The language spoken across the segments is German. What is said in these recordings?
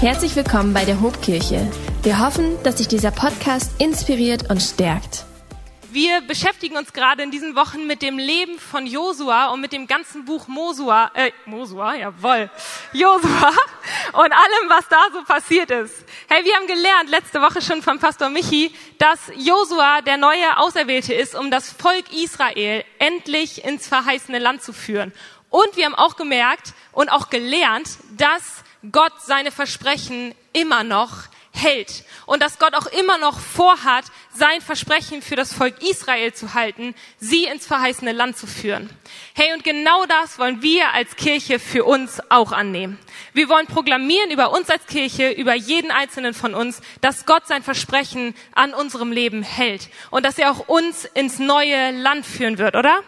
Herzlich willkommen bei der Hobkirche. Wir hoffen, dass dich dieser Podcast inspiriert und stärkt. Wir beschäftigen uns gerade in diesen Wochen mit dem Leben von Josua und mit dem ganzen Buch Mosua, äh, Mosua, jawoll, Josua und allem, was da so passiert ist. Hey, wir haben gelernt letzte Woche schon von Pastor Michi, dass Josua der neue Auserwählte ist, um das Volk Israel endlich ins verheißene Land zu führen. Und wir haben auch gemerkt und auch gelernt, dass Gott seine Versprechen immer noch hält und dass Gott auch immer noch vorhat, sein Versprechen für das Volk Israel zu halten, sie ins verheißene Land zu führen. Hey, und genau das wollen wir als Kirche für uns auch annehmen. Wir wollen proklamieren über uns als Kirche, über jeden einzelnen von uns, dass Gott sein Versprechen an unserem Leben hält und dass er auch uns ins neue Land führen wird, oder?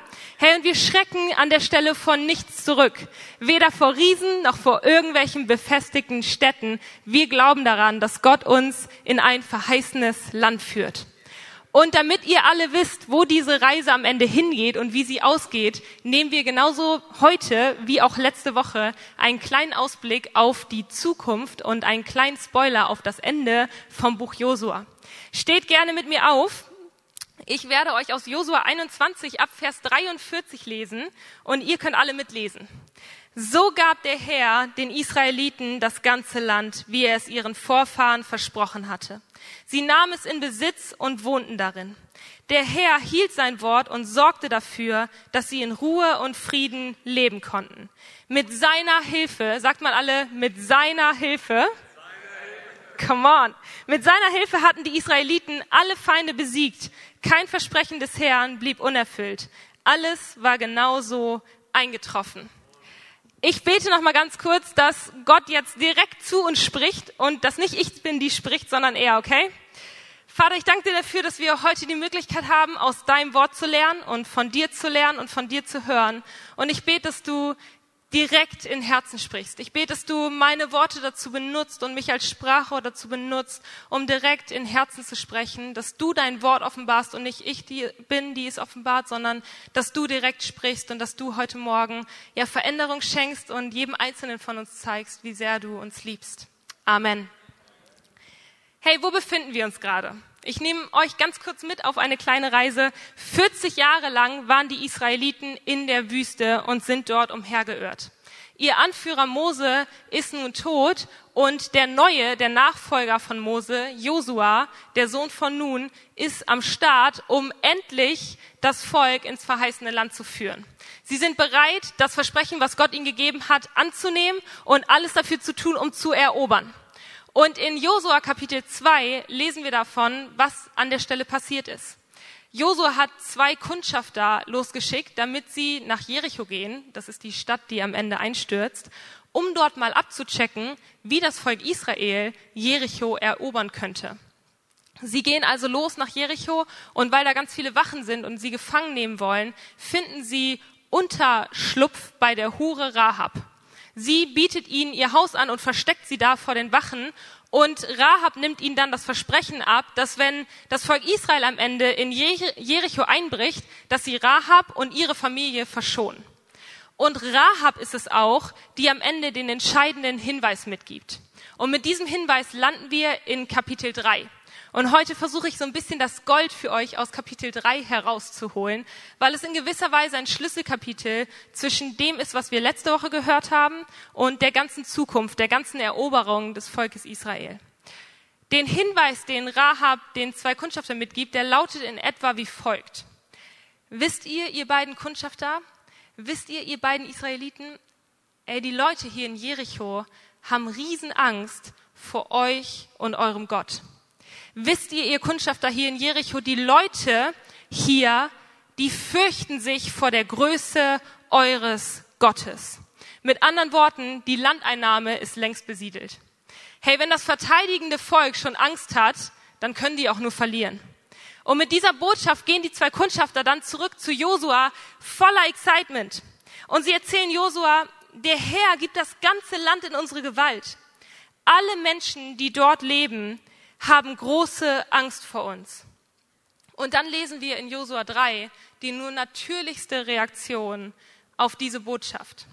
Hey, und wir schrecken an der Stelle von nichts zurück. Weder vor Riesen noch vor irgendwelchen befestigten Städten. Wir glauben daran, dass Gott uns in ein verheißenes Land führt. Und damit ihr alle wisst, wo diese Reise am Ende hingeht und wie sie ausgeht, nehmen wir genauso heute wie auch letzte Woche einen kleinen Ausblick auf die Zukunft und einen kleinen Spoiler auf das Ende vom Buch Josua. Steht gerne mit mir auf. Ich werde euch aus Josua 21 ab Vers 43 lesen und ihr könnt alle mitlesen. So gab der Herr den Israeliten das ganze Land, wie er es ihren Vorfahren versprochen hatte. Sie nahmen es in Besitz und wohnten darin. Der Herr hielt sein Wort und sorgte dafür, dass sie in Ruhe und Frieden leben konnten. Mit seiner Hilfe, sagt man alle, mit seiner Hilfe, Come on. Mit seiner Hilfe hatten die Israeliten alle Feinde besiegt. Kein Versprechen des Herrn blieb unerfüllt. Alles war genauso eingetroffen. Ich bete noch mal ganz kurz, dass Gott jetzt direkt zu uns spricht und dass nicht ich bin, die spricht, sondern er, okay? Vater, ich danke dir dafür, dass wir heute die Möglichkeit haben, aus deinem Wort zu lernen und von dir zu lernen und von dir zu hören. Und ich bete, dass du direkt in Herzen sprichst. Ich bete, dass du meine Worte dazu benutzt und mich als Sprachrohr dazu benutzt, um direkt in Herzen zu sprechen, dass du dein Wort offenbarst und nicht ich die bin, die es offenbart, sondern dass du direkt sprichst und dass du heute Morgen ja Veränderung schenkst und jedem Einzelnen von uns zeigst, wie sehr du uns liebst. Amen. Hey, wo befinden wir uns gerade? Ich nehme euch ganz kurz mit auf eine kleine Reise. 40 Jahre lang waren die Israeliten in der Wüste und sind dort umhergeirrt. Ihr Anführer Mose ist nun tot und der neue, der Nachfolger von Mose, Josua, der Sohn von Nun, ist am Start, um endlich das Volk ins verheißene Land zu führen. Sie sind bereit, das Versprechen, was Gott ihnen gegeben hat, anzunehmen und alles dafür zu tun, um zu erobern. Und in Josua Kapitel 2 lesen wir davon, was an der Stelle passiert ist. Josua hat zwei Kundschafter losgeschickt, damit sie nach Jericho gehen, das ist die Stadt, die am Ende einstürzt, um dort mal abzuchecken, wie das Volk Israel Jericho erobern könnte. Sie gehen also los nach Jericho und weil da ganz viele Wachen sind und sie gefangen nehmen wollen, finden sie Unterschlupf bei der Hure Rahab. Sie bietet ihnen ihr Haus an und versteckt sie da vor den Wachen. Und Rahab nimmt ihnen dann das Versprechen ab, dass wenn das Volk Israel am Ende in Jericho einbricht, dass sie Rahab und ihre Familie verschonen. Und Rahab ist es auch, die am Ende den entscheidenden Hinweis mitgibt. Und mit diesem Hinweis landen wir in Kapitel 3. Und heute versuche ich so ein bisschen das Gold für euch aus Kapitel 3 herauszuholen, weil es in gewisser Weise ein Schlüsselkapitel zwischen dem ist, was wir letzte Woche gehört haben und der ganzen Zukunft, der ganzen Eroberung des Volkes Israel. Den Hinweis, den Rahab den zwei Kundschafter mitgibt, der lautet in etwa wie folgt. Wisst ihr, ihr beiden Kundschafter, wisst ihr, ihr beiden Israeliten, ey, die Leute hier in Jericho haben Riesenangst vor euch und eurem Gott. Wisst ihr, ihr Kundschafter hier in Jericho, die Leute hier, die fürchten sich vor der Größe eures Gottes. Mit anderen Worten, die Landeinnahme ist längst besiedelt. Hey, wenn das verteidigende Volk schon Angst hat, dann können die auch nur verlieren. Und mit dieser Botschaft gehen die zwei Kundschafter dann zurück zu Josua voller Excitement. Und sie erzählen Josua, der Herr gibt das ganze Land in unsere Gewalt. Alle Menschen, die dort leben, haben große Angst vor uns. Und dann lesen wir in Josua 3 die nur natürlichste Reaktion auf diese Botschaft.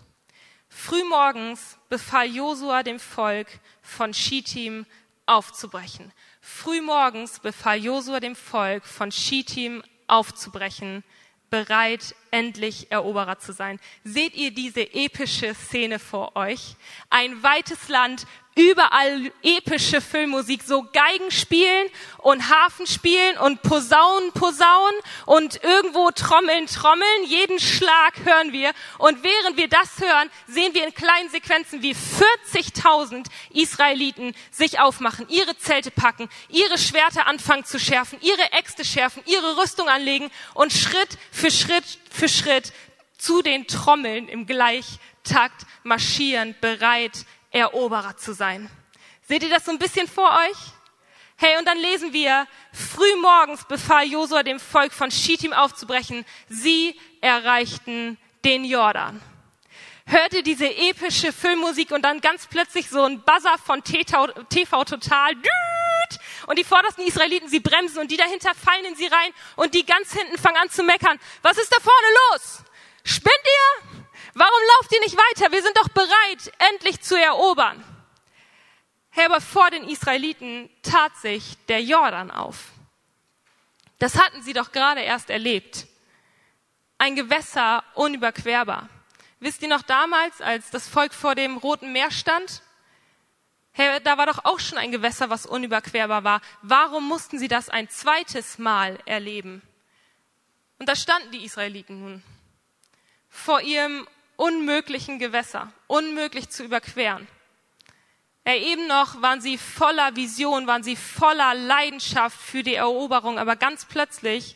Frühmorgens befahl Josua dem Volk von Schittim aufzubrechen. Frühmorgens befahl Josua dem Volk von Schittim aufzubrechen, bereit, endlich Eroberer zu sein. Seht ihr diese epische Szene vor euch? Ein weites Land, überall epische Filmmusik, so Geigen spielen und Hafen spielen und Posaunen, Posaunen und irgendwo Trommeln, Trommeln. Jeden Schlag hören wir. Und während wir das hören, sehen wir in kleinen Sequenzen, wie 40.000 Israeliten sich aufmachen, ihre Zelte packen, ihre Schwerter anfangen zu schärfen, ihre Äxte schärfen, ihre Rüstung anlegen und Schritt für Schritt für Schritt zu den Trommeln im Gleichtakt marschieren, bereit, Eroberer zu sein. Seht ihr das so ein bisschen vor euch? Hey, und dann lesen wir, früh morgens befahl Josua dem Volk von Schittim aufzubrechen. Sie erreichten den Jordan. Hört ihr diese epische Filmmusik und dann ganz plötzlich so ein Buzzer von TV, Total. Und die vordersten Israeliten, sie bremsen und die dahinter fallen in sie rein und die ganz hinten fangen an zu meckern. Was ist da vorne los? Spinnt ihr? Warum lauft ihr nicht weiter? Wir sind doch bereit, endlich zu erobern. Hey, aber vor den Israeliten tat sich der Jordan auf. Das hatten sie doch gerade erst erlebt. Ein Gewässer unüberquerbar. Wisst ihr noch damals, als das Volk vor dem Roten Meer stand? Hey, da war doch auch schon ein Gewässer, was unüberquerbar war. Warum mussten sie das ein zweites Mal erleben? Und da standen die Israeliten nun vor ihrem unmöglichen Gewässer, unmöglich zu überqueren. Ja, eben noch waren sie voller Vision, waren sie voller Leidenschaft für die Eroberung, aber ganz plötzlich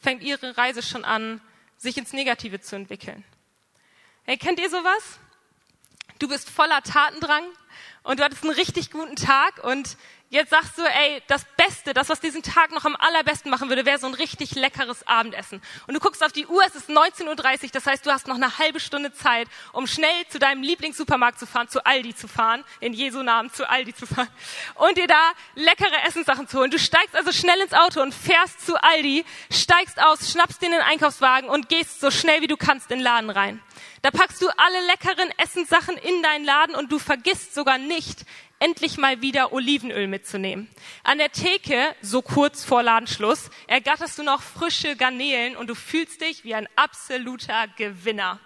fängt ihre Reise schon an, sich ins Negative zu entwickeln. Hey, kennt ihr sowas? Du bist voller Tatendrang und du hattest einen richtig guten Tag und Jetzt sagst du, ey, das Beste, das, was diesen Tag noch am allerbesten machen würde, wäre so ein richtig leckeres Abendessen. Und du guckst auf die Uhr, es ist 19.30 Uhr, das heißt, du hast noch eine halbe Stunde Zeit, um schnell zu deinem Lieblingssupermarkt zu fahren, zu Aldi zu fahren, in Jesu Namen zu Aldi zu fahren, und dir da leckere Essenssachen zu holen. Du steigst also schnell ins Auto und fährst zu Aldi, steigst aus, schnappst dir den Einkaufswagen und gehst so schnell wie du kannst in den Laden rein. Da packst du alle leckeren Essenssachen in deinen Laden und du vergisst sogar nicht, endlich mal wieder Olivenöl mitzunehmen. An der Theke, so kurz vor Ladenschluss, ergatterst du noch frische Garnelen und du fühlst dich wie ein absoluter Gewinner.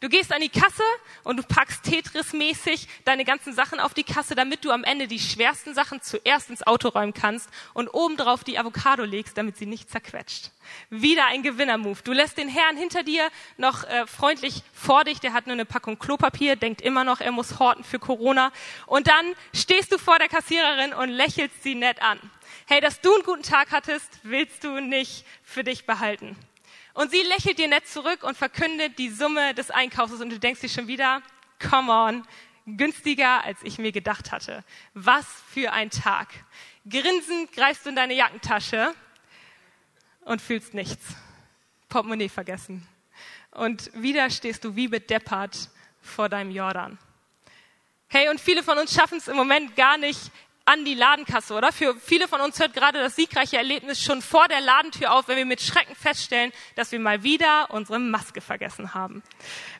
Du gehst an die Kasse und du packst Tetris-mäßig deine ganzen Sachen auf die Kasse, damit du am Ende die schwersten Sachen zuerst ins Auto räumen kannst und obendrauf die Avocado legst, damit sie nicht zerquetscht. Wieder ein Gewinner-Move. Du lässt den Herrn hinter dir noch äh, freundlich vor dich, der hat nur eine Packung Klopapier, denkt immer noch, er muss horten für Corona. Und dann stehst du vor der Kassiererin und lächelst sie nett an. Hey, dass du einen guten Tag hattest, willst du nicht für dich behalten. Und sie lächelt dir nett zurück und verkündet die Summe des Einkaufs und du denkst dir schon wieder, come on, günstiger als ich mir gedacht hatte. Was für ein Tag. Grinsend greifst du in deine Jackentasche und fühlst nichts. Portemonnaie vergessen. Und wieder stehst du wie bedeppert vor deinem Jordan. Hey, und viele von uns schaffen es im Moment gar nicht, an die Ladenkasse, oder? Für viele von uns hört gerade das siegreiche Erlebnis schon vor der Ladentür auf, wenn wir mit Schrecken feststellen, dass wir mal wieder unsere Maske vergessen haben.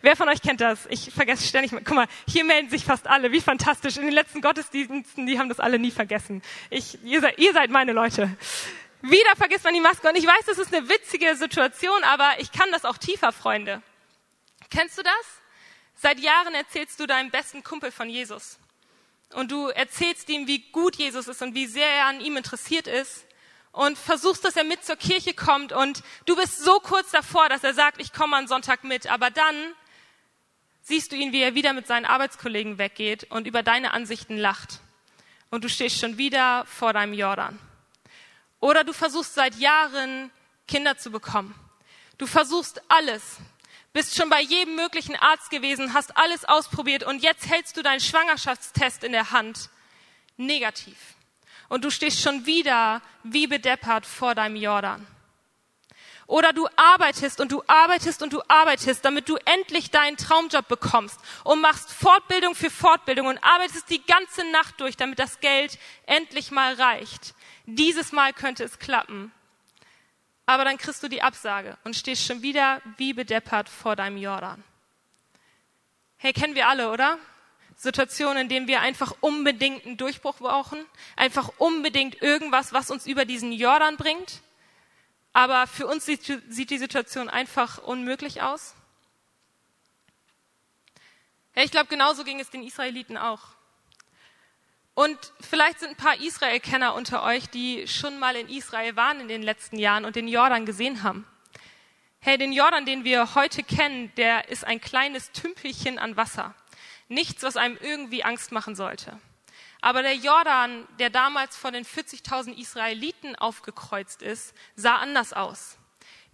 Wer von euch kennt das? Ich vergesse ständig. Guck mal, hier melden sich fast alle. Wie fantastisch. In den letzten Gottesdiensten, die haben das alle nie vergessen. Ich, ihr, seid, ihr seid meine Leute. Wieder vergisst man die Maske. Und ich weiß, das ist eine witzige Situation, aber ich kann das auch tiefer, Freunde. Kennst du das? Seit Jahren erzählst du deinem besten Kumpel von Jesus und du erzählst ihm, wie gut Jesus ist und wie sehr er an ihm interessiert ist und versuchst, dass er mit zur Kirche kommt und du bist so kurz davor, dass er sagt, ich komme am Sonntag mit, aber dann siehst du ihn, wie er wieder mit seinen Arbeitskollegen weggeht und über deine Ansichten lacht und du stehst schon wieder vor deinem Jordan. Oder du versuchst seit Jahren Kinder zu bekommen. Du versuchst alles, bist schon bei jedem möglichen Arzt gewesen, hast alles ausprobiert und jetzt hältst du deinen Schwangerschaftstest in der Hand. Negativ. Und du stehst schon wieder wie bedeppert vor deinem Jordan. Oder du arbeitest und du arbeitest und du arbeitest, damit du endlich deinen Traumjob bekommst und machst Fortbildung für Fortbildung und arbeitest die ganze Nacht durch, damit das Geld endlich mal reicht. Dieses Mal könnte es klappen aber dann kriegst du die Absage und stehst schon wieder wie bedeppert vor deinem Jordan. Hey, kennen wir alle, oder? Situationen, in denen wir einfach unbedingt einen Durchbruch brauchen, einfach unbedingt irgendwas, was uns über diesen Jordan bringt. Aber für uns sieht, sieht die Situation einfach unmöglich aus. Ja, ich glaube, genauso ging es den Israeliten auch. Und vielleicht sind ein paar Israel-Kenner unter euch, die schon mal in Israel waren in den letzten Jahren und den Jordan gesehen haben. Hey, den Jordan, den wir heute kennen, der ist ein kleines Tümpelchen an Wasser. Nichts, was einem irgendwie Angst machen sollte. Aber der Jordan, der damals von den 40.000 Israeliten aufgekreuzt ist, sah anders aus.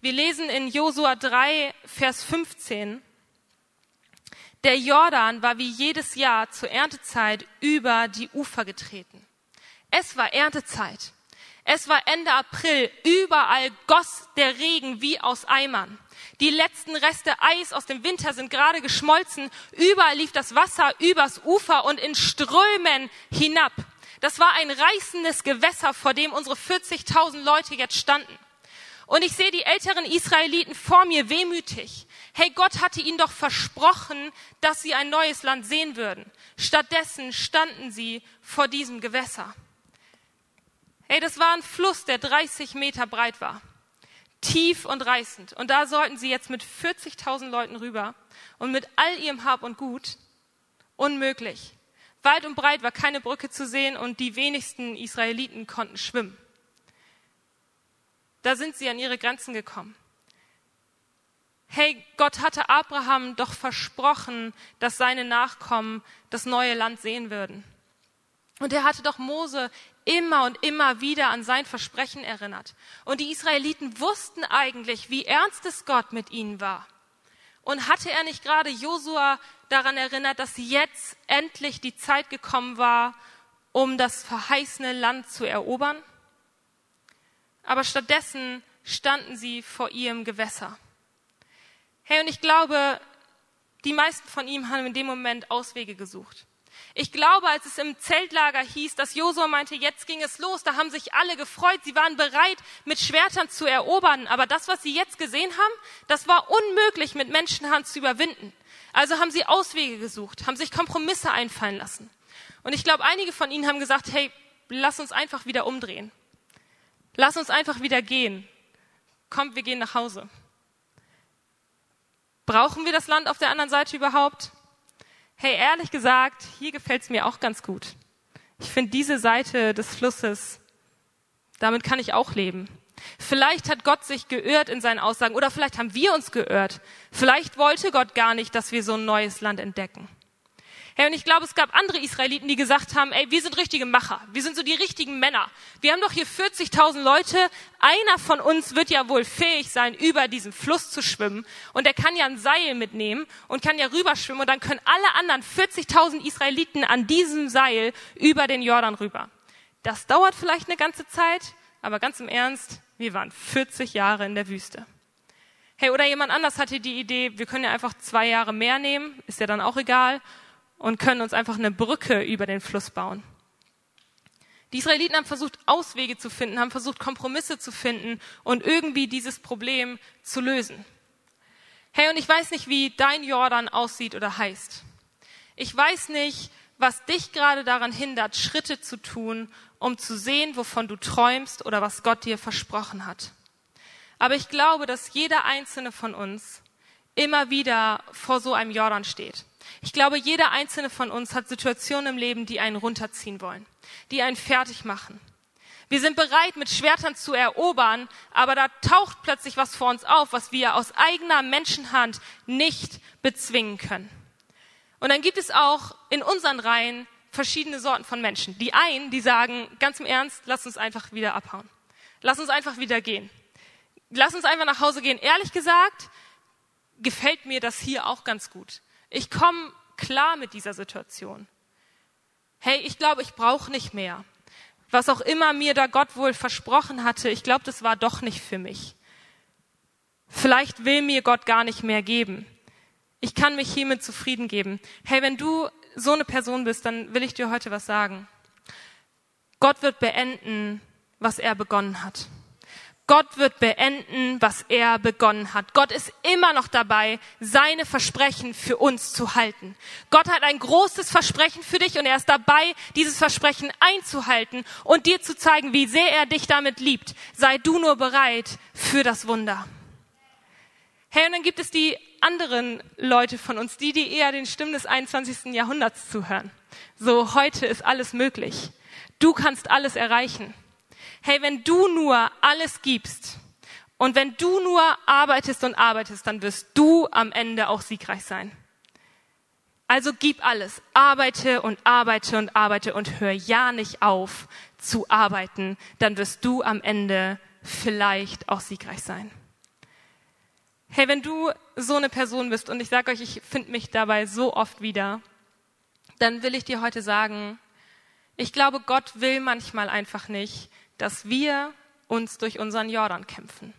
Wir lesen in Josua 3, Vers 15, der Jordan war wie jedes Jahr zur Erntezeit über die Ufer getreten. Es war Erntezeit. Es war Ende April. Überall goss der Regen wie aus Eimern. Die letzten Reste Eis aus dem Winter sind gerade geschmolzen. Überall lief das Wasser übers Ufer und in Strömen hinab. Das war ein reißendes Gewässer, vor dem unsere 40.000 Leute jetzt standen. Und ich sehe die älteren Israeliten vor mir wehmütig. Hey, Gott hatte ihnen doch versprochen, dass sie ein neues Land sehen würden. Stattdessen standen sie vor diesem Gewässer. Hey, das war ein Fluss, der 30 Meter breit war. Tief und reißend. Und da sollten sie jetzt mit 40.000 Leuten rüber und mit all ihrem Hab und Gut. Unmöglich. Weit und breit war keine Brücke zu sehen und die wenigsten Israeliten konnten schwimmen. Da sind sie an ihre Grenzen gekommen hey, Gott hatte Abraham doch versprochen, dass seine Nachkommen das neue Land sehen würden. Und er hatte doch Mose immer und immer wieder an sein Versprechen erinnert. Und die Israeliten wussten eigentlich, wie ernst es Gott mit ihnen war. Und hatte er nicht gerade Josua daran erinnert, dass jetzt endlich die Zeit gekommen war, um das verheißene Land zu erobern? Aber stattdessen standen sie vor ihrem Gewässer. Hey, und ich glaube, die meisten von ihm haben in dem Moment Auswege gesucht. Ich glaube, als es im Zeltlager hieß, dass Josua meinte, jetzt ging es los, da haben sich alle gefreut, sie waren bereit, mit Schwertern zu erobern. Aber das, was sie jetzt gesehen haben, das war unmöglich mit Menschenhand zu überwinden. Also haben sie Auswege gesucht, haben sich Kompromisse einfallen lassen. Und ich glaube, einige von ihnen haben gesagt, hey, lass uns einfach wieder umdrehen. Lass uns einfach wieder gehen. Kommt, wir gehen nach Hause. Brauchen wir das Land auf der anderen Seite überhaupt? Hey, ehrlich gesagt, hier gefällt es mir auch ganz gut. Ich finde diese Seite des Flusses, damit kann ich auch leben. Vielleicht hat Gott sich geirrt in seinen Aussagen oder vielleicht haben wir uns geirrt. Vielleicht wollte Gott gar nicht, dass wir so ein neues Land entdecken. Hey, und ich glaube, es gab andere Israeliten, die gesagt haben, ey, wir sind richtige Macher. Wir sind so die richtigen Männer. Wir haben doch hier 40.000 Leute. Einer von uns wird ja wohl fähig sein, über diesen Fluss zu schwimmen. Und er kann ja ein Seil mitnehmen und kann ja rüberschwimmen. Und dann können alle anderen 40.000 Israeliten an diesem Seil über den Jordan rüber. Das dauert vielleicht eine ganze Zeit, aber ganz im Ernst, wir waren 40 Jahre in der Wüste. Hey, oder jemand anders hatte die Idee, wir können ja einfach zwei Jahre mehr nehmen, ist ja dann auch egal und können uns einfach eine Brücke über den Fluss bauen. Die Israeliten haben versucht, Auswege zu finden, haben versucht, Kompromisse zu finden und irgendwie dieses Problem zu lösen. Hey, und ich weiß nicht, wie dein Jordan aussieht oder heißt. Ich weiß nicht, was dich gerade daran hindert, Schritte zu tun, um zu sehen, wovon du träumst oder was Gott dir versprochen hat. Aber ich glaube, dass jeder einzelne von uns immer wieder vor so einem Jordan steht. Ich glaube, jeder einzelne von uns hat Situationen im Leben, die einen runterziehen wollen, die einen fertig machen. Wir sind bereit, mit Schwertern zu erobern, aber da taucht plötzlich was vor uns auf, was wir aus eigener Menschenhand nicht bezwingen können. Und dann gibt es auch in unseren Reihen verschiedene Sorten von Menschen. Die einen, die sagen, ganz im Ernst, lass uns einfach wieder abhauen. Lass uns einfach wieder gehen. Lass uns einfach nach Hause gehen. Ehrlich gesagt, gefällt mir das hier auch ganz gut. Ich komme klar mit dieser Situation. Hey, ich glaube, ich brauche nicht mehr. Was auch immer mir da Gott wohl versprochen hatte, ich glaube, das war doch nicht für mich. Vielleicht will mir Gott gar nicht mehr geben. Ich kann mich hiermit zufrieden geben. Hey, wenn du so eine Person bist, dann will ich dir heute was sagen. Gott wird beenden, was er begonnen hat. Gott wird beenden, was er begonnen hat. Gott ist immer noch dabei, seine Versprechen für uns zu halten. Gott hat ein großes Versprechen für dich und er ist dabei, dieses Versprechen einzuhalten und dir zu zeigen, wie sehr er dich damit liebt. Sei du nur bereit für das Wunder. Hey, und dann gibt es die anderen Leute von uns, die, die eher den Stimmen des 21. Jahrhunderts zuhören. So, heute ist alles möglich. Du kannst alles erreichen hey, wenn du nur alles gibst und wenn du nur arbeitest und arbeitest, dann wirst du am Ende auch siegreich sein. Also gib alles, arbeite und arbeite und arbeite und hör ja nicht auf zu arbeiten, dann wirst du am Ende vielleicht auch siegreich sein. Hey, wenn du so eine Person bist und ich sage euch, ich finde mich dabei so oft wieder, dann will ich dir heute sagen, ich glaube, Gott will manchmal einfach nicht, dass wir uns durch unseren Jordan kämpfen.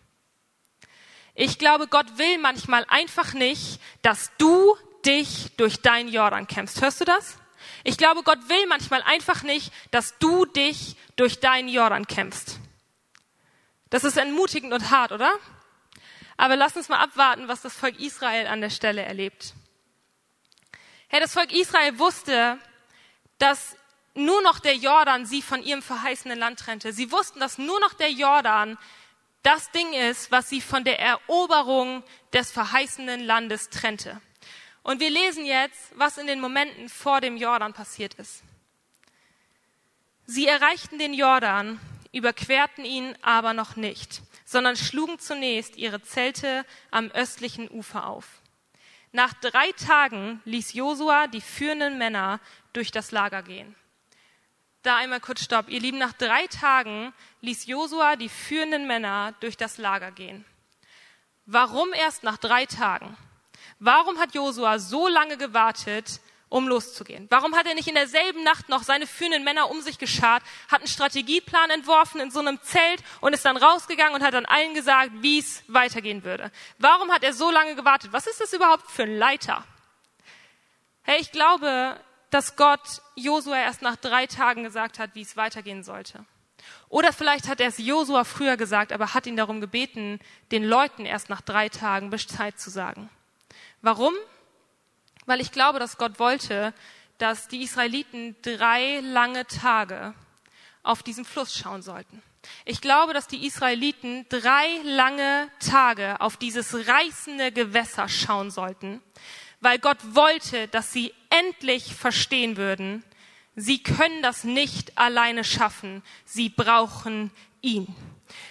Ich glaube, Gott will manchmal einfach nicht, dass du dich durch deinen Jordan kämpfst. Hörst du das? Ich glaube, Gott will manchmal einfach nicht, dass du dich durch deinen Jordan kämpfst. Das ist entmutigend und hart, oder? Aber lass uns mal abwarten, was das Volk Israel an der Stelle erlebt. Herr, das Volk Israel wusste, dass nur noch der Jordan sie von ihrem verheißenen Land trennte. Sie wussten, dass nur noch der Jordan das Ding ist, was sie von der Eroberung des verheißenen Landes trennte. Und wir lesen jetzt, was in den Momenten vor dem Jordan passiert ist. Sie erreichten den Jordan, überquerten ihn aber noch nicht, sondern schlugen zunächst ihre Zelte am östlichen Ufer auf. Nach drei Tagen ließ Josua die führenden Männer durch das Lager gehen da einmal kurz Stopp. Ihr Lieben, nach drei Tagen ließ Josua die führenden Männer durch das Lager gehen. Warum erst nach drei Tagen? Warum hat Josua so lange gewartet, um loszugehen? Warum hat er nicht in derselben Nacht noch seine führenden Männer um sich geschart, hat einen Strategieplan entworfen in so einem Zelt und ist dann rausgegangen und hat dann allen gesagt, wie es weitergehen würde? Warum hat er so lange gewartet? Was ist das überhaupt für ein Leiter? Hey, ich glaube, dass Gott Josua erst nach drei Tagen gesagt hat, wie es weitergehen sollte. Oder vielleicht hat er es Josua früher gesagt, aber hat ihn darum gebeten, den Leuten erst nach drei Tagen Bescheid zu sagen. Warum? Weil ich glaube, dass Gott wollte, dass die Israeliten drei lange Tage auf diesen Fluss schauen sollten. Ich glaube, dass die Israeliten drei lange Tage auf dieses reißende Gewässer schauen sollten, weil Gott wollte, dass sie endlich verstehen würden, sie können das nicht alleine schaffen, sie brauchen ihn.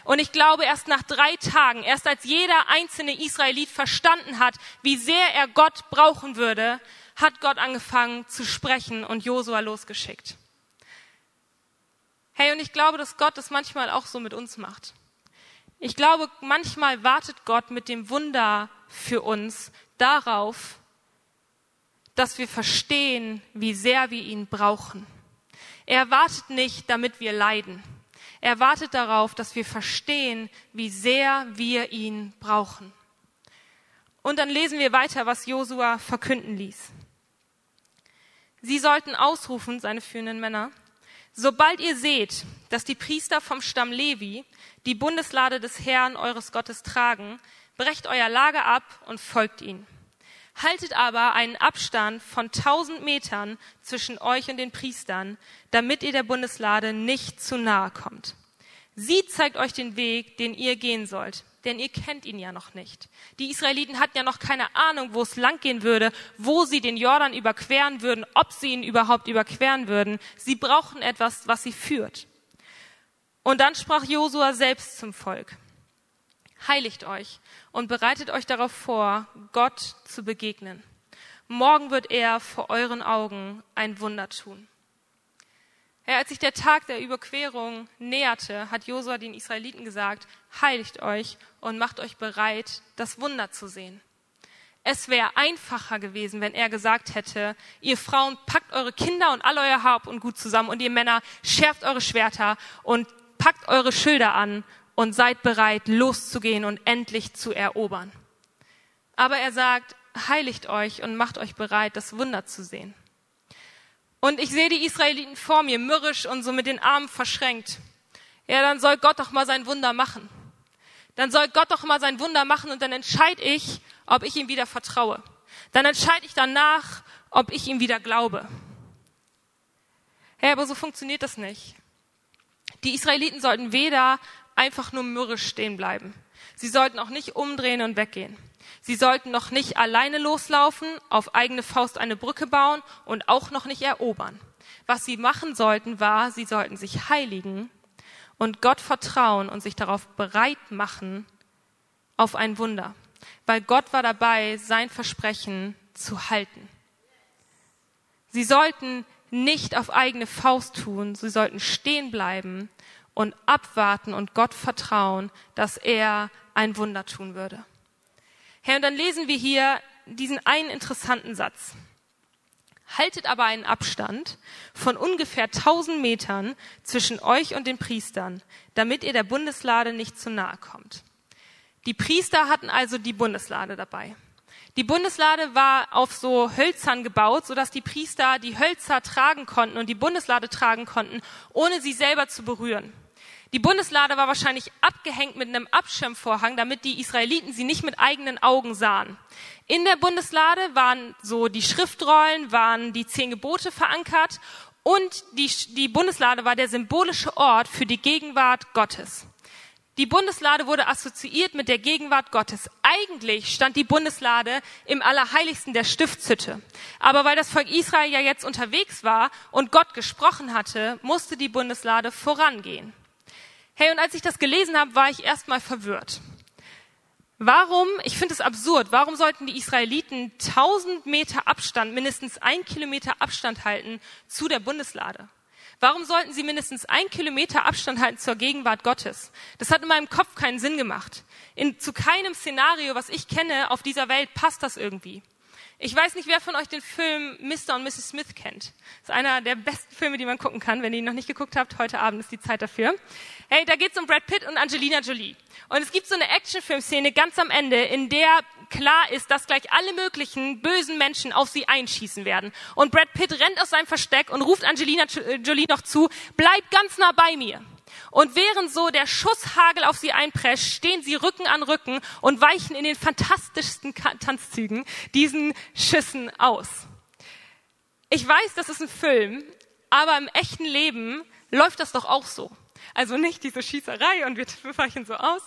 Und ich glaube, erst nach drei Tagen, erst als jeder einzelne Israelit verstanden hat, wie sehr er Gott brauchen würde, hat Gott angefangen zu sprechen und Josua losgeschickt. Hey, und ich glaube, dass Gott das manchmal auch so mit uns macht. Ich glaube, manchmal wartet Gott mit dem Wunder für uns darauf, dass wir verstehen, wie sehr wir ihn brauchen. Er wartet nicht, damit wir leiden. Er wartet darauf, dass wir verstehen, wie sehr wir ihn brauchen. Und dann lesen wir weiter, was Josua verkünden ließ. Sie sollten ausrufen, seine führenden Männer, sobald ihr seht, dass die Priester vom Stamm Levi die Bundeslade des Herrn eures Gottes tragen, brecht euer Lager ab und folgt ihnen. Haltet aber einen Abstand von tausend Metern zwischen euch und den Priestern, damit ihr der Bundeslade nicht zu nahe kommt. Sie zeigt euch den Weg, den ihr gehen sollt, denn ihr kennt ihn ja noch nicht. Die Israeliten hatten ja noch keine Ahnung, wo es langgehen würde, wo sie den Jordan überqueren würden, ob sie ihn überhaupt überqueren würden. Sie brauchen etwas, was sie führt. Und dann sprach Josua selbst zum Volk heiligt euch und bereitet euch darauf vor, Gott zu begegnen. Morgen wird er vor euren Augen ein Wunder tun. Ja, als sich der Tag der Überquerung näherte, hat Josua den Israeliten gesagt, heiligt euch und macht euch bereit, das Wunder zu sehen. Es wäre einfacher gewesen, wenn er gesagt hätte, ihr Frauen packt eure Kinder und all euer Haupt und Gut zusammen und ihr Männer schärft eure Schwerter und packt eure Schilder an und seid bereit, loszugehen und endlich zu erobern. Aber er sagt, heiligt euch und macht euch bereit, das Wunder zu sehen. Und ich sehe die Israeliten vor mir, mürrisch und so mit den Armen verschränkt. Ja, dann soll Gott doch mal sein Wunder machen. dann soll Gott doch mal sein Wunder machen und dann entscheide ich, ob ich ihm wieder vertraue. Dann entscheide ich danach, ob ich ihm wieder glaube. Hey, aber so funktioniert das nicht. Die Israeliten sollten weder einfach nur mürrisch stehen bleiben. Sie sollten auch nicht umdrehen und weggehen. Sie sollten noch nicht alleine loslaufen, auf eigene Faust eine Brücke bauen und auch noch nicht erobern. Was sie machen sollten, war, sie sollten sich heiligen und Gott vertrauen und sich darauf bereit machen auf ein Wunder. Weil Gott war dabei, sein Versprechen zu halten. Sie sollten nicht auf eigene Faust tun, sie sollten stehen bleiben und abwarten und Gott vertrauen, dass er ein Wunder tun würde. Herr, und dann lesen wir hier diesen einen interessanten Satz. Haltet aber einen Abstand von ungefähr 1000 Metern zwischen euch und den Priestern, damit ihr der Bundeslade nicht zu nahe kommt. Die Priester hatten also die Bundeslade dabei. Die Bundeslade war auf so Hölzern gebaut, sodass die Priester die Hölzer tragen konnten und die Bundeslade tragen konnten, ohne sie selber zu berühren. Die Bundeslade war wahrscheinlich abgehängt mit einem Abschirmvorhang, damit die Israeliten sie nicht mit eigenen Augen sahen. In der Bundeslade waren so die Schriftrollen, waren die zehn Gebote verankert und die, die Bundeslade war der symbolische Ort für die Gegenwart Gottes. Die Bundeslade wurde assoziiert mit der Gegenwart Gottes. Eigentlich stand die Bundeslade im Allerheiligsten der Stiftshütte. Aber weil das Volk Israel ja jetzt unterwegs war und Gott gesprochen hatte, musste die Bundeslade vorangehen. Hey, und als ich das gelesen habe, war ich erstmal verwirrt. Warum, ich finde es absurd, warum sollten die Israeliten 1000 Meter Abstand, mindestens ein Kilometer Abstand halten zu der Bundeslade? Warum sollten sie mindestens ein Kilometer Abstand halten zur Gegenwart Gottes? Das hat in meinem Kopf keinen Sinn gemacht. In, zu keinem Szenario, was ich kenne auf dieser Welt, passt das irgendwie. Ich weiß nicht, wer von euch den Film Mr. und Mrs. Smith kennt. Das ist einer der besten Filme, die man gucken kann. Wenn ihr ihn noch nicht geguckt habt, heute Abend ist die Zeit dafür. Hey, da geht's um Brad Pitt und Angelina Jolie. Und es gibt so eine Actionfilmszene ganz am Ende, in der klar ist, dass gleich alle möglichen bösen Menschen auf sie einschießen werden. Und Brad Pitt rennt aus seinem Versteck und ruft Angelina Jolie noch zu, bleib ganz nah bei mir. Und während so der Schusshagel auf sie einprescht, stehen sie Rücken an Rücken und weichen in den fantastischsten Tanzzügen diesen Schüssen aus. Ich weiß, das ist ein Film, aber im echten Leben läuft das doch auch so. Also nicht diese Schießerei und wir weichen so aus.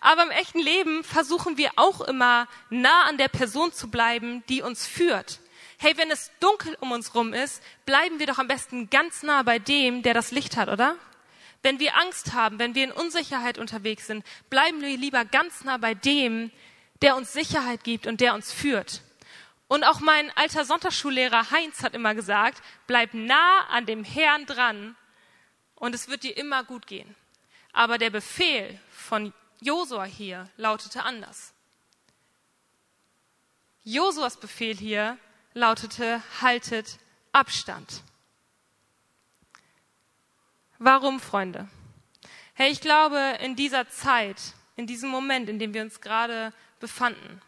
Aber im echten Leben versuchen wir auch immer nah an der Person zu bleiben, die uns führt. Hey, wenn es dunkel um uns rum ist, bleiben wir doch am besten ganz nah bei dem, der das Licht hat, oder? Wenn wir Angst haben, wenn wir in Unsicherheit unterwegs sind, bleiben wir lieber ganz nah bei dem, der uns Sicherheit gibt und der uns führt. Und auch mein alter Sonntagsschullehrer Heinz hat immer gesagt, bleib nah an dem Herrn dran und es wird dir immer gut gehen. Aber der Befehl von Josua hier lautete anders. Josuas Befehl hier lautete, haltet Abstand. Warum, Freunde? Hey, ich glaube, in dieser Zeit, in diesem Moment, in dem wir uns gerade befanden,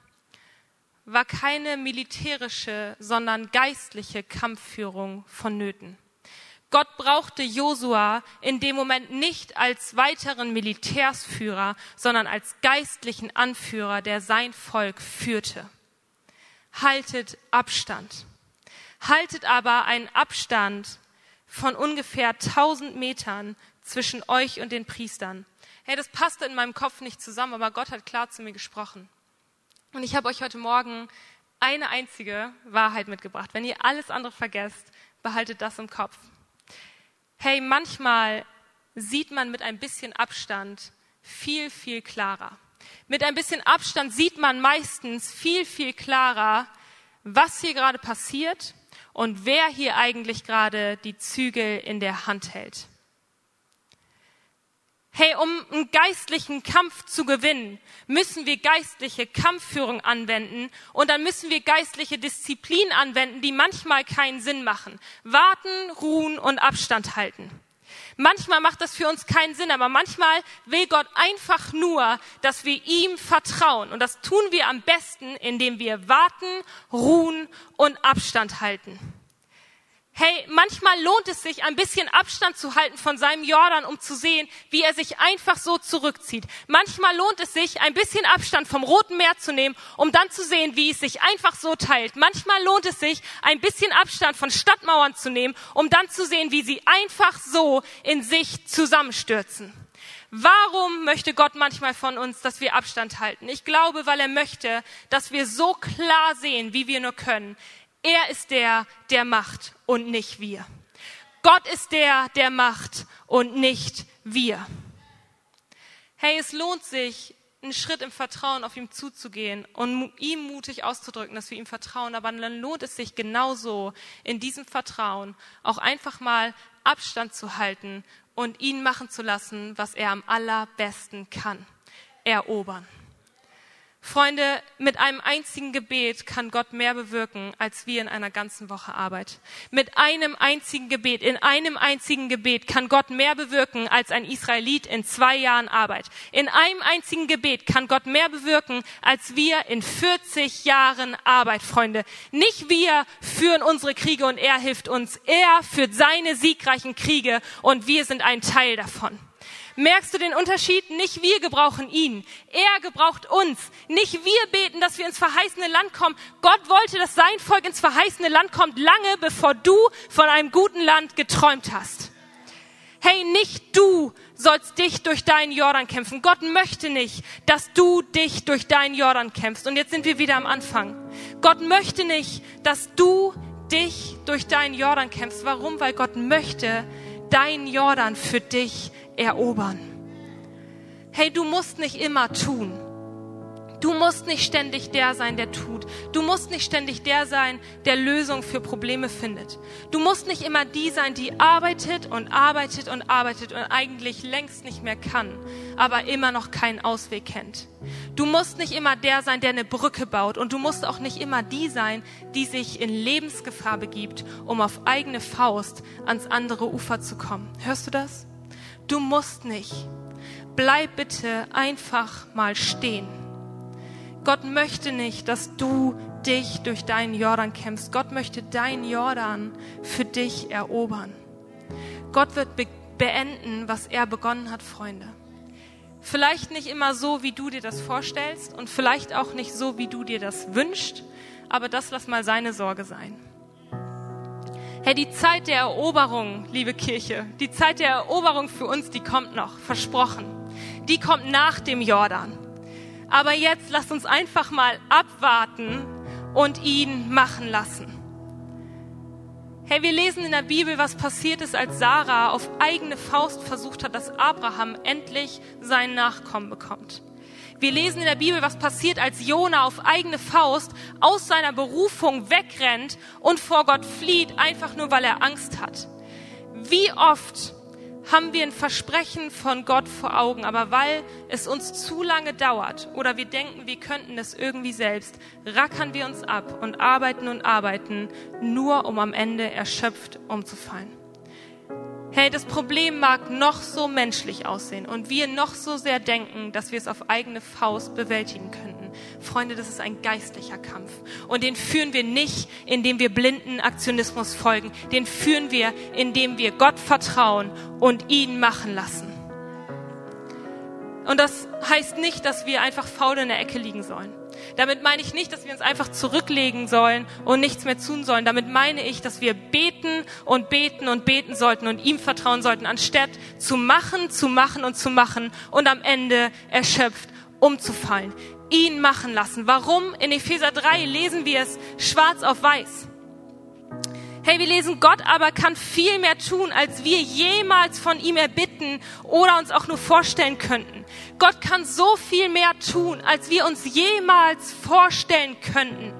war keine militärische, sondern geistliche Kampfführung vonnöten. Gott brauchte Josua in dem Moment nicht als weiteren Militärsführer, sondern als geistlichen Anführer, der sein Volk führte. Haltet Abstand. Haltet aber einen Abstand von ungefähr 1000 Metern zwischen euch und den Priestern. Hey, das passte in meinem Kopf nicht zusammen, aber Gott hat klar zu mir gesprochen. Und ich habe euch heute Morgen eine einzige Wahrheit mitgebracht. Wenn ihr alles andere vergesst, behaltet das im Kopf. Hey, manchmal sieht man mit ein bisschen Abstand viel, viel klarer. Mit ein bisschen Abstand sieht man meistens viel, viel klarer, was hier gerade passiert und wer hier eigentlich gerade die Zügel in der Hand hält. Hey, um einen geistlichen Kampf zu gewinnen, müssen wir geistliche Kampfführung anwenden und dann müssen wir geistliche Disziplin anwenden, die manchmal keinen Sinn machen. Warten, ruhen und Abstand halten. Manchmal macht das für uns keinen Sinn, aber manchmal will Gott einfach nur, dass wir ihm vertrauen. Und das tun wir am besten, indem wir warten, ruhen und Abstand halten. Hey, manchmal lohnt es sich, ein bisschen Abstand zu halten von seinem Jordan, um zu sehen, wie er sich einfach so zurückzieht. Manchmal lohnt es sich, ein bisschen Abstand vom Roten Meer zu nehmen, um dann zu sehen, wie es sich einfach so teilt. Manchmal lohnt es sich, ein bisschen Abstand von Stadtmauern zu nehmen, um dann zu sehen, wie sie einfach so in sich zusammenstürzen. Warum möchte Gott manchmal von uns, dass wir Abstand halten? Ich glaube, weil er möchte, dass wir so klar sehen, wie wir nur können. Er ist der, der macht und nicht wir. Gott ist der, der macht und nicht wir. Hey, es lohnt sich, einen Schritt im Vertrauen auf ihm zuzugehen und ihm mutig auszudrücken, dass wir ihm vertrauen. Aber dann lohnt es sich genauso in diesem Vertrauen auch einfach mal Abstand zu halten und ihn machen zu lassen, was er am allerbesten kann. Erobern. Freunde, mit einem einzigen Gebet kann Gott mehr bewirken, als wir in einer ganzen Woche Arbeit. Mit einem einzigen Gebet, in einem einzigen Gebet kann Gott mehr bewirken, als ein Israelit in zwei Jahren Arbeit. In einem einzigen Gebet kann Gott mehr bewirken, als wir in 40 Jahren Arbeit, Freunde. Nicht wir führen unsere Kriege und er hilft uns. Er führt seine siegreichen Kriege und wir sind ein Teil davon. Merkst du den Unterschied? Nicht wir gebrauchen ihn. Er gebraucht uns. Nicht wir beten, dass wir ins verheißene Land kommen. Gott wollte, dass sein Volk ins verheißene Land kommt, lange bevor du von einem guten Land geträumt hast. Hey, nicht du sollst dich durch deinen Jordan kämpfen. Gott möchte nicht, dass du dich durch deinen Jordan kämpfst. Und jetzt sind wir wieder am Anfang. Gott möchte nicht, dass du dich durch deinen Jordan kämpfst. Warum? Weil Gott möchte deinen Jordan für dich erobern. Hey, du musst nicht immer tun. Du musst nicht ständig der sein, der tut. Du musst nicht ständig der sein, der Lösungen für Probleme findet. Du musst nicht immer die sein, die arbeitet und arbeitet und arbeitet und eigentlich längst nicht mehr kann, aber immer noch keinen Ausweg kennt. Du musst nicht immer der sein, der eine Brücke baut und du musst auch nicht immer die sein, die sich in Lebensgefahr begibt, um auf eigene Faust ans andere Ufer zu kommen. Hörst du das? Du musst nicht. Bleib bitte einfach mal stehen. Gott möchte nicht, dass du dich durch deinen Jordan kämpfst. Gott möchte deinen Jordan für dich erobern. Gott wird be beenden, was er begonnen hat, Freunde. Vielleicht nicht immer so, wie du dir das vorstellst und vielleicht auch nicht so, wie du dir das wünschst, aber das lass mal seine Sorge sein. Herr, die Zeit der Eroberung, liebe Kirche, die Zeit der Eroberung für uns, die kommt noch, versprochen. Die kommt nach dem Jordan. Aber jetzt lasst uns einfach mal abwarten und ihn machen lassen. Hey, wir lesen in der Bibel, was passiert ist, als Sarah auf eigene Faust versucht hat, dass Abraham endlich seinen Nachkommen bekommt. Wir lesen in der Bibel, was passiert, als Jona auf eigene Faust aus seiner Berufung wegrennt und vor Gott flieht, einfach nur weil er Angst hat. Wie oft haben wir ein Versprechen von Gott vor Augen, aber weil es uns zu lange dauert oder wir denken, wir könnten es irgendwie selbst, rackern wir uns ab und arbeiten und arbeiten, nur um am Ende erschöpft umzufallen. Hey, das Problem mag noch so menschlich aussehen und wir noch so sehr denken, dass wir es auf eigene Faust bewältigen könnten. Freunde, das ist ein geistlicher Kampf. Und den führen wir nicht, indem wir blinden Aktionismus folgen. Den führen wir, indem wir Gott vertrauen und ihn machen lassen. Und das heißt nicht, dass wir einfach faul in der Ecke liegen sollen. Damit meine ich nicht, dass wir uns einfach zurücklegen sollen und nichts mehr tun sollen. Damit meine ich, dass wir beten und beten und beten sollten und ihm vertrauen sollten, anstatt zu machen, zu machen und zu machen und am Ende erschöpft umzufallen. Ihn machen lassen. Warum? In Epheser 3 lesen wir es schwarz auf weiß. Hey, wir lesen, Gott aber kann viel mehr tun, als wir jemals von ihm erbitten oder uns auch nur vorstellen könnten. Gott kann so viel mehr tun, als wir uns jemals vorstellen könnten.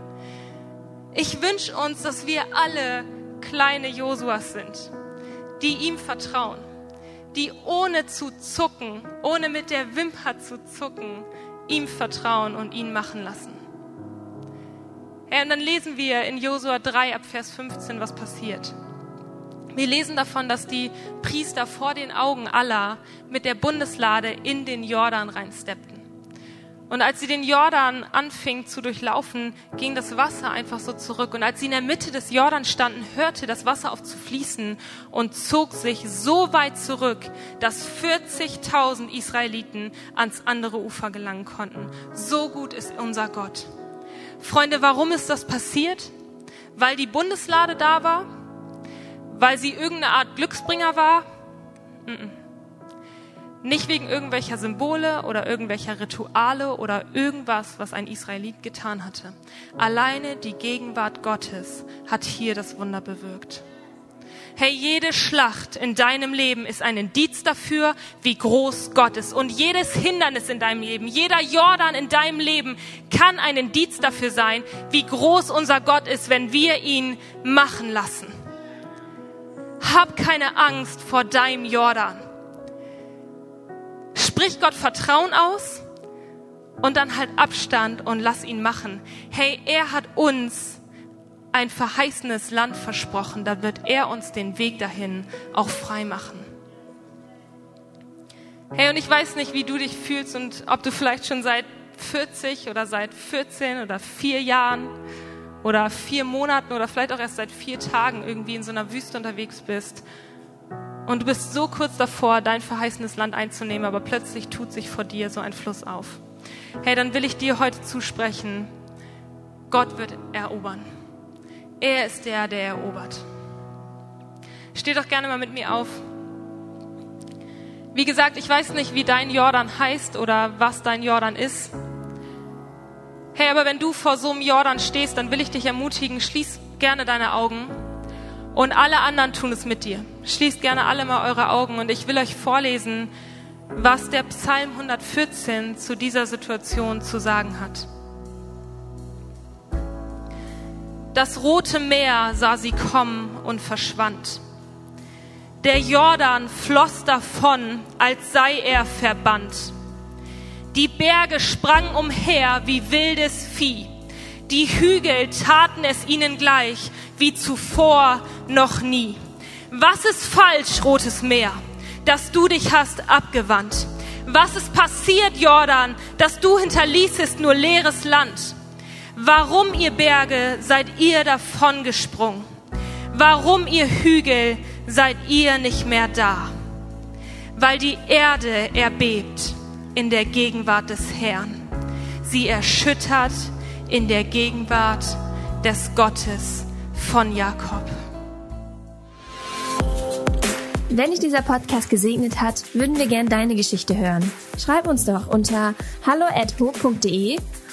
Ich wünsche uns, dass wir alle kleine Josuas sind, die ihm vertrauen, die ohne zu zucken, ohne mit der Wimper zu zucken, ihm vertrauen und ihn machen lassen. Und dann lesen wir in Josua 3 ab Vers 15, was passiert. Wir lesen davon, dass die Priester vor den Augen aller mit der Bundeslade in den Jordan reinsteppten. Und als sie den Jordan anfing zu durchlaufen, ging das Wasser einfach so zurück. Und als sie in der Mitte des Jordan standen, hörte das Wasser auf zu fließen und zog sich so weit zurück, dass 40.000 Israeliten ans andere Ufer gelangen konnten. So gut ist unser Gott. Freunde, warum ist das passiert? Weil die Bundeslade da war? Weil sie irgendeine Art Glücksbringer war? -mm. Nicht wegen irgendwelcher Symbole oder irgendwelcher Rituale oder irgendwas, was ein Israelit getan hatte. Alleine die Gegenwart Gottes hat hier das Wunder bewirkt. Hey, jede Schlacht in deinem Leben ist ein Indiz dafür, wie groß Gott ist. Und jedes Hindernis in deinem Leben, jeder Jordan in deinem Leben kann ein Indiz dafür sein, wie groß unser Gott ist, wenn wir ihn machen lassen. Hab keine Angst vor deinem Jordan. Sprich Gott Vertrauen aus und dann halt Abstand und lass ihn machen. Hey, er hat uns ein verheißenes Land versprochen, da wird er uns den Weg dahin auch frei machen. Hey, und ich weiß nicht, wie du dich fühlst und ob du vielleicht schon seit 40 oder seit 14 oder vier Jahren oder vier Monaten oder vielleicht auch erst seit vier Tagen irgendwie in so einer Wüste unterwegs bist und du bist so kurz davor, dein verheißenes Land einzunehmen, aber plötzlich tut sich vor dir so ein Fluss auf. Hey, dann will ich dir heute zusprechen, Gott wird erobern. Er ist der, der erobert. Steh doch gerne mal mit mir auf. Wie gesagt, ich weiß nicht, wie dein Jordan heißt oder was dein Jordan ist. Hey, aber wenn du vor so einem Jordan stehst, dann will ich dich ermutigen, schließ gerne deine Augen und alle anderen tun es mit dir. Schließt gerne alle mal eure Augen und ich will euch vorlesen, was der Psalm 114 zu dieser Situation zu sagen hat. Das rote Meer sah sie kommen und verschwand. Der Jordan floss davon, als sei er verbannt. Die Berge sprangen umher wie wildes Vieh. Die Hügel taten es ihnen gleich wie zuvor noch nie. Was ist falsch, Rotes Meer, dass du dich hast abgewandt? Was ist passiert, Jordan, dass du hinterließest nur leeres Land? Warum, ihr Berge, seid ihr davongesprungen? Warum, ihr Hügel, seid ihr nicht mehr da? Weil die Erde erbebt in der Gegenwart des Herrn. Sie erschüttert in der Gegenwart des Gottes von Jakob. Wenn dich dieser Podcast gesegnet hat, würden wir gern deine Geschichte hören. Schreib uns doch unter hallo@ho.de